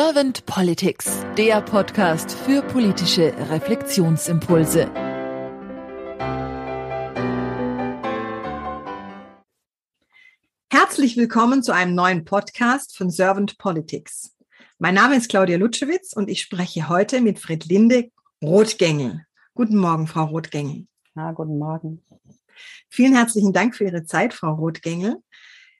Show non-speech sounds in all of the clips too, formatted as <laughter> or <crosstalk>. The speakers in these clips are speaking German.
Servant Politics, der Podcast für politische Reflexionsimpulse. Herzlich willkommen zu einem neuen Podcast von Servant Politics. Mein Name ist Claudia Lutschewitz und ich spreche heute mit Friedlinde Rotgängel. Guten Morgen, Frau Rotgängel. Ja, guten Morgen. Vielen herzlichen Dank für Ihre Zeit, Frau Rotgängel.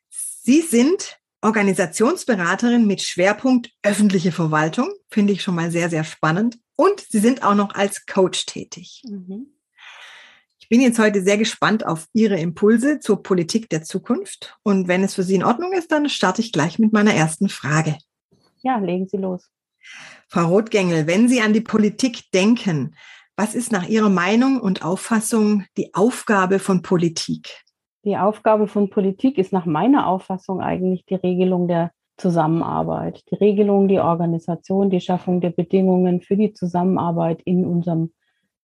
Sie sind Organisationsberaterin mit Schwerpunkt öffentliche Verwaltung. Finde ich schon mal sehr, sehr spannend. Und Sie sind auch noch als Coach tätig. Mhm. Ich bin jetzt heute sehr gespannt auf Ihre Impulse zur Politik der Zukunft. Und wenn es für Sie in Ordnung ist, dann starte ich gleich mit meiner ersten Frage. Ja, legen Sie los. Frau Rothgängel, wenn Sie an die Politik denken, was ist nach Ihrer Meinung und Auffassung die Aufgabe von Politik? Die Aufgabe von Politik ist nach meiner Auffassung eigentlich die Regelung der Zusammenarbeit, die Regelung, die Organisation, die Schaffung der Bedingungen für die Zusammenarbeit in unserem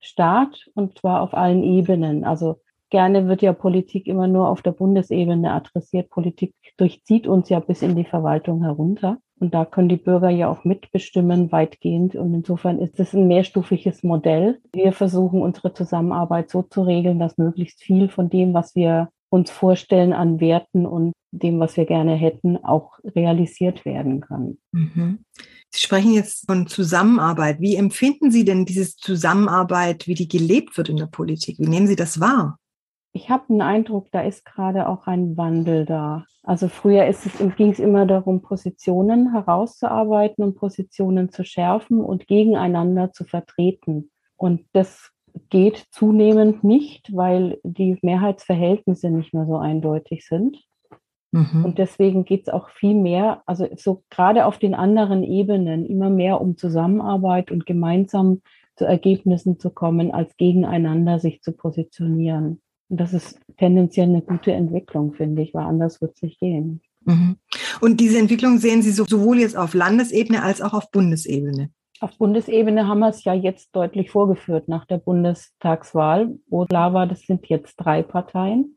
Staat und zwar auf allen Ebenen. Also gerne wird ja Politik immer nur auf der Bundesebene adressiert. Politik durchzieht uns ja bis in die Verwaltung herunter. Und da können die Bürger ja auch mitbestimmen, weitgehend. Und insofern ist es ein mehrstufiges Modell. Wir versuchen unsere Zusammenarbeit so zu regeln, dass möglichst viel von dem, was wir uns vorstellen an Werten und dem, was wir gerne hätten, auch realisiert werden kann. Mhm. Sie sprechen jetzt von Zusammenarbeit. Wie empfinden Sie denn diese Zusammenarbeit, wie die gelebt wird in der Politik? Wie nehmen Sie das wahr? Ich habe den Eindruck, da ist gerade auch ein Wandel da. Also früher ging es immer darum, Positionen herauszuarbeiten und Positionen zu schärfen und gegeneinander zu vertreten. Und das geht zunehmend nicht, weil die Mehrheitsverhältnisse nicht mehr so eindeutig sind. Mhm. Und deswegen geht es auch viel mehr, also so gerade auf den anderen Ebenen, immer mehr um Zusammenarbeit und gemeinsam zu Ergebnissen zu kommen, als gegeneinander sich zu positionieren. Und das ist tendenziell eine gute Entwicklung, finde ich, weil anders wird es nicht gehen. Mhm. Und diese Entwicklung sehen Sie sowohl jetzt auf Landesebene als auch auf Bundesebene? Auf Bundesebene haben wir es ja jetzt deutlich vorgeführt nach der Bundestagswahl, wo klar war, das sind jetzt drei Parteien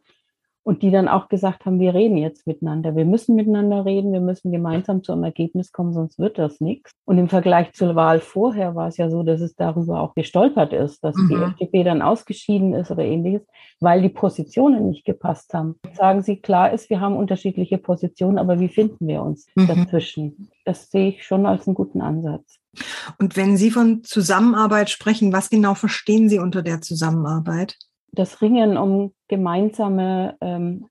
und die dann auch gesagt haben, wir reden jetzt miteinander, wir müssen miteinander reden, wir müssen gemeinsam zu einem Ergebnis kommen, sonst wird das nichts. Und im Vergleich zur Wahl vorher war es ja so, dass es darüber auch gestolpert ist, dass mhm. die FDP dann ausgeschieden ist oder ähnliches, weil die Positionen nicht gepasst haben. Sagen Sie, klar ist, wir haben unterschiedliche Positionen, aber wie finden wir uns mhm. dazwischen? Das sehe ich schon als einen guten Ansatz. Und wenn Sie von Zusammenarbeit sprechen, was genau verstehen Sie unter der Zusammenarbeit? das Ringen um gemeinsame, ähm,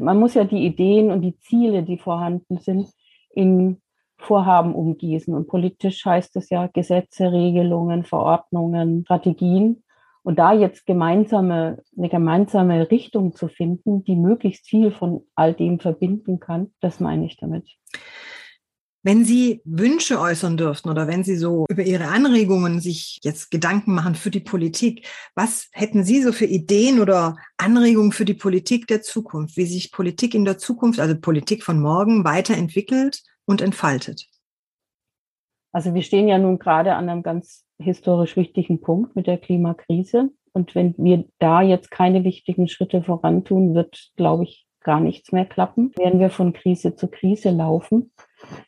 man muss ja die Ideen und die Ziele, die vorhanden sind, in Vorhaben umgießen. Und politisch heißt es ja Gesetze, Regelungen, Verordnungen, Strategien. Und da jetzt gemeinsame, eine gemeinsame Richtung zu finden, die möglichst viel von all dem verbinden kann, das meine ich damit. Wenn Sie Wünsche äußern dürften oder wenn Sie so über Ihre Anregungen sich jetzt Gedanken machen für die Politik, was hätten Sie so für Ideen oder Anregungen für die Politik der Zukunft, wie sich Politik in der Zukunft, also Politik von morgen, weiterentwickelt und entfaltet? Also wir stehen ja nun gerade an einem ganz historisch wichtigen Punkt mit der Klimakrise. Und wenn wir da jetzt keine wichtigen Schritte vorantun, wird, glaube ich, gar nichts mehr klappen. Werden wir von Krise zu Krise laufen.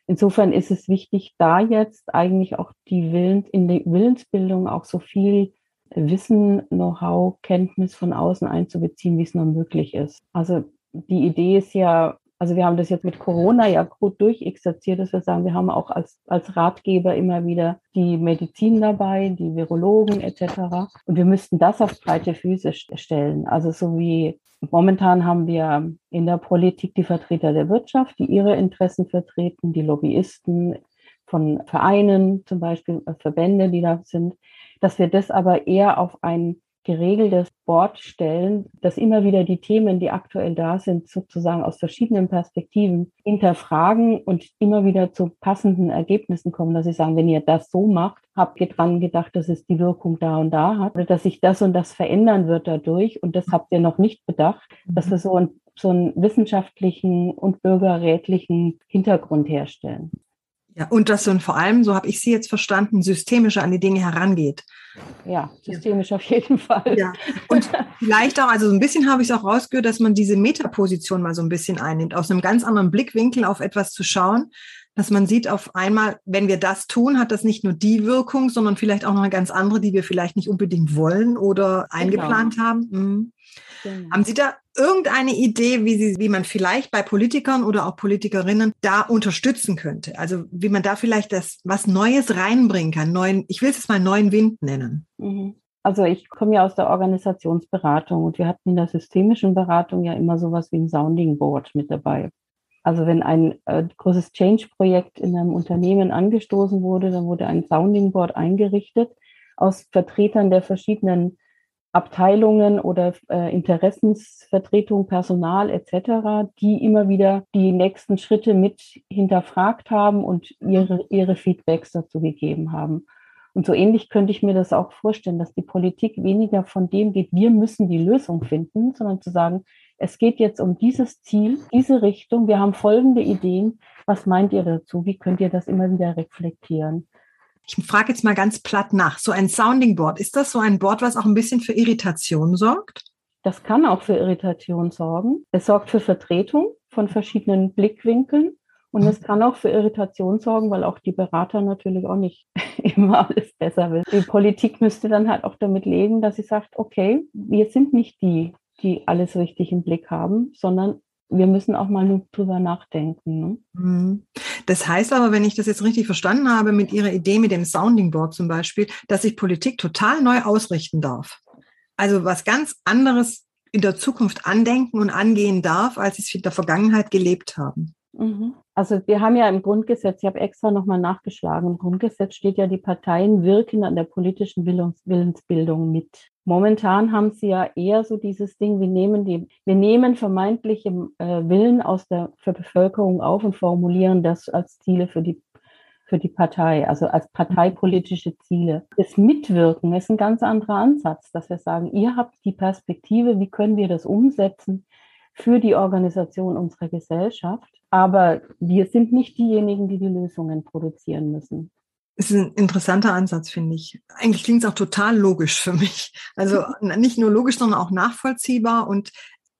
Insofern ist es wichtig, da jetzt eigentlich auch die Willens, in die Willensbildung auch so viel Wissen, Know-how, Kenntnis von außen einzubeziehen, wie es nur möglich ist. Also die Idee ist ja, also wir haben das jetzt mit Corona ja gut durchexerziert, dass wir sagen, wir haben auch als, als Ratgeber immer wieder die Medizin dabei, die Virologen etc. Und wir müssten das auf breite Füße stellen. Also so wie momentan haben wir in der Politik die Vertreter der Wirtschaft, die ihre Interessen vertreten, die Lobbyisten von Vereinen, zum Beispiel Verbände, die da sind, dass wir das aber eher auf ein geregeltes Board stellen, dass immer wieder die Themen, die aktuell da sind, sozusagen aus verschiedenen Perspektiven hinterfragen und immer wieder zu passenden Ergebnissen kommen, dass sie sagen, wenn ihr das so macht, habt ihr dran gedacht, dass es die Wirkung da und da hat oder dass sich das und das verändern wird dadurch und das habt ihr noch nicht bedacht, dass wir so, ein, so einen wissenschaftlichen und bürgerrätlichen Hintergrund herstellen. Ja, und dass so vor allem, so habe ich Sie jetzt verstanden, systemischer an die Dinge herangeht. Ja, systemisch auf jeden Fall. Ja. Und vielleicht auch, also so ein bisschen habe ich es auch rausgehört, dass man diese Metaposition mal so ein bisschen einnimmt, aus einem ganz anderen Blickwinkel auf etwas zu schauen, dass man sieht auf einmal, wenn wir das tun, hat das nicht nur die Wirkung, sondern vielleicht auch noch eine ganz andere, die wir vielleicht nicht unbedingt wollen oder genau. eingeplant haben. Mhm. Genau. Haben Sie da irgendeine Idee, wie, Sie, wie man vielleicht bei Politikern oder auch Politikerinnen da unterstützen könnte? Also wie man da vielleicht das was Neues reinbringen kann, neuen, ich will es jetzt mal neuen Wind nennen. Mhm. Also ich komme ja aus der Organisationsberatung und wir hatten in der systemischen Beratung ja immer sowas wie ein Sounding Board mit dabei. Also wenn ein äh, großes Change-Projekt in einem Unternehmen angestoßen wurde, dann wurde ein Sounding Board eingerichtet aus Vertretern der verschiedenen Abteilungen oder äh, Interessensvertretung, Personal etc., die immer wieder die nächsten Schritte mit hinterfragt haben und ihre, ihre Feedbacks dazu gegeben haben. Und so ähnlich könnte ich mir das auch vorstellen, dass die Politik weniger von dem geht, wir müssen die Lösung finden, sondern zu sagen, es geht jetzt um dieses Ziel, diese Richtung, wir haben folgende Ideen, was meint ihr dazu, wie könnt ihr das immer wieder reflektieren? Ich frage jetzt mal ganz platt nach. So ein Sounding Board, ist das so ein Board, was auch ein bisschen für Irritation sorgt? Das kann auch für Irritation sorgen. Es sorgt für Vertretung von verschiedenen Blickwinkeln. Und es kann auch für Irritation sorgen, weil auch die Berater natürlich auch nicht <laughs> immer alles besser will. Die Politik müsste dann halt auch damit legen, dass sie sagt, okay, wir sind nicht die, die alles richtig im Blick haben, sondern wir müssen auch mal drüber nachdenken. Ne? Mhm. Das heißt aber, wenn ich das jetzt richtig verstanden habe, mit Ihrer Idee mit dem Sounding Board zum Beispiel, dass ich Politik total neu ausrichten darf. Also was ganz anderes in der Zukunft andenken und angehen darf, als sie es in der Vergangenheit gelebt haben. Mhm. Also wir haben ja im Grundgesetz, ich habe extra nochmal nachgeschlagen, im Grundgesetz steht ja, die Parteien wirken an der politischen Willensbildung mit. Momentan haben sie ja eher so dieses Ding, wir nehmen die, wir nehmen vermeintliche äh, Willen aus der Bevölkerung auf und formulieren das als Ziele für die für die Partei, also als parteipolitische Ziele. Das Mitwirken ist ein ganz anderer Ansatz, dass wir sagen, ihr habt die Perspektive, wie können wir das umsetzen für die Organisation unserer Gesellschaft, aber wir sind nicht diejenigen, die die Lösungen produzieren müssen ist ein interessanter Ansatz, finde ich. Eigentlich klingt es auch total logisch für mich. Also <laughs> nicht nur logisch, sondern auch nachvollziehbar und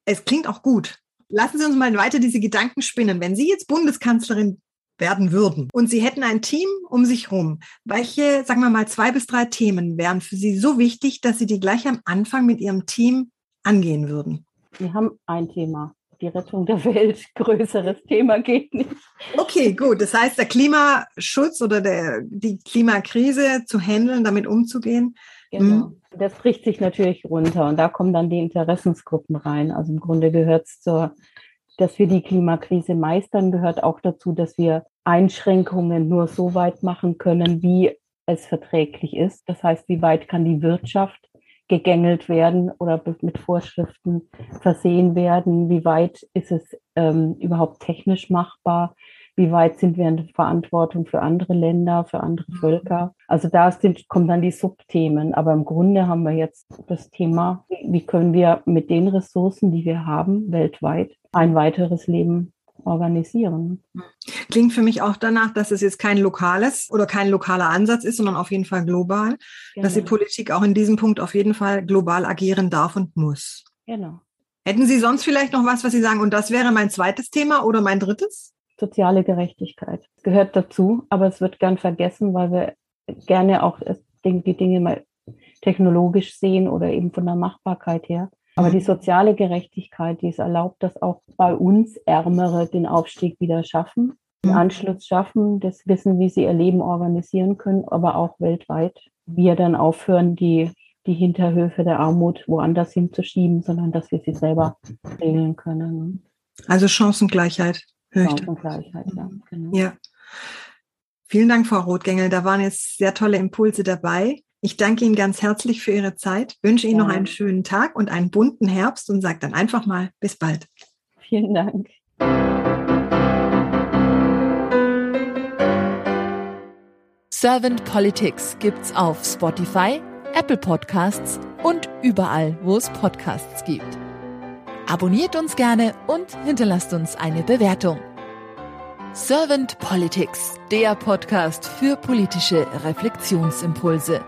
es klingt auch gut. Lassen Sie uns mal weiter diese Gedanken spinnen. Wenn Sie jetzt Bundeskanzlerin werden würden und Sie hätten ein Team um sich herum, welche, sagen wir mal, zwei bis drei Themen wären für Sie so wichtig, dass Sie die gleich am Anfang mit Ihrem Team angehen würden? Wir haben ein Thema die Rettung der Welt. <laughs> Größeres Thema geht nicht. Okay, gut. Das heißt, der Klimaschutz oder der, die Klimakrise zu handeln, damit umzugehen. Genau. Hm. Das bricht sich natürlich runter und da kommen dann die Interessensgruppen rein. Also im Grunde gehört es zur, dass wir die Klimakrise meistern, gehört auch dazu, dass wir Einschränkungen nur so weit machen können, wie es verträglich ist. Das heißt, wie weit kann die Wirtschaft gegängelt werden oder mit Vorschriften versehen werden? Wie weit ist es ähm, überhaupt technisch machbar? Wie weit sind wir in der Verantwortung für andere Länder, für andere mhm. Völker? Also da sind, kommen dann die Subthemen. Aber im Grunde haben wir jetzt das Thema, wie können wir mit den Ressourcen, die wir haben, weltweit ein weiteres Leben organisieren. Klingt für mich auch danach, dass es jetzt kein lokales oder kein lokaler Ansatz ist, sondern auf jeden Fall global, genau. dass die Politik auch in diesem Punkt auf jeden Fall global agieren darf und muss. Genau. Hätten Sie sonst vielleicht noch was, was Sie sagen, und das wäre mein zweites Thema oder mein drittes? Soziale Gerechtigkeit gehört dazu, aber es wird gern vergessen, weil wir gerne auch die Dinge mal technologisch sehen oder eben von der Machbarkeit her. Aber die soziale Gerechtigkeit, die es erlaubt, dass auch bei uns Ärmere den Aufstieg wieder schaffen, den mhm. Anschluss schaffen, das Wissen, wie sie ihr Leben organisieren können, aber auch weltweit. Wir dann aufhören, die, die Hinterhöfe der Armut woanders hinzuschieben, sondern dass wir sie selber regeln können. Also Chancengleichheit. Chancengleichheit, ja. Genau. Ja. Vielen Dank, Frau Rotgängel. Da waren jetzt sehr tolle Impulse dabei. Ich danke Ihnen ganz herzlich für Ihre Zeit, wünsche Ihnen ja. noch einen schönen Tag und einen bunten Herbst und sage dann einfach mal bis bald. Vielen Dank. Servant Politics gibt's auf Spotify, Apple Podcasts und überall, wo es Podcasts gibt. Abonniert uns gerne und hinterlasst uns eine Bewertung. Servant Politics, der Podcast für politische Reflexionsimpulse.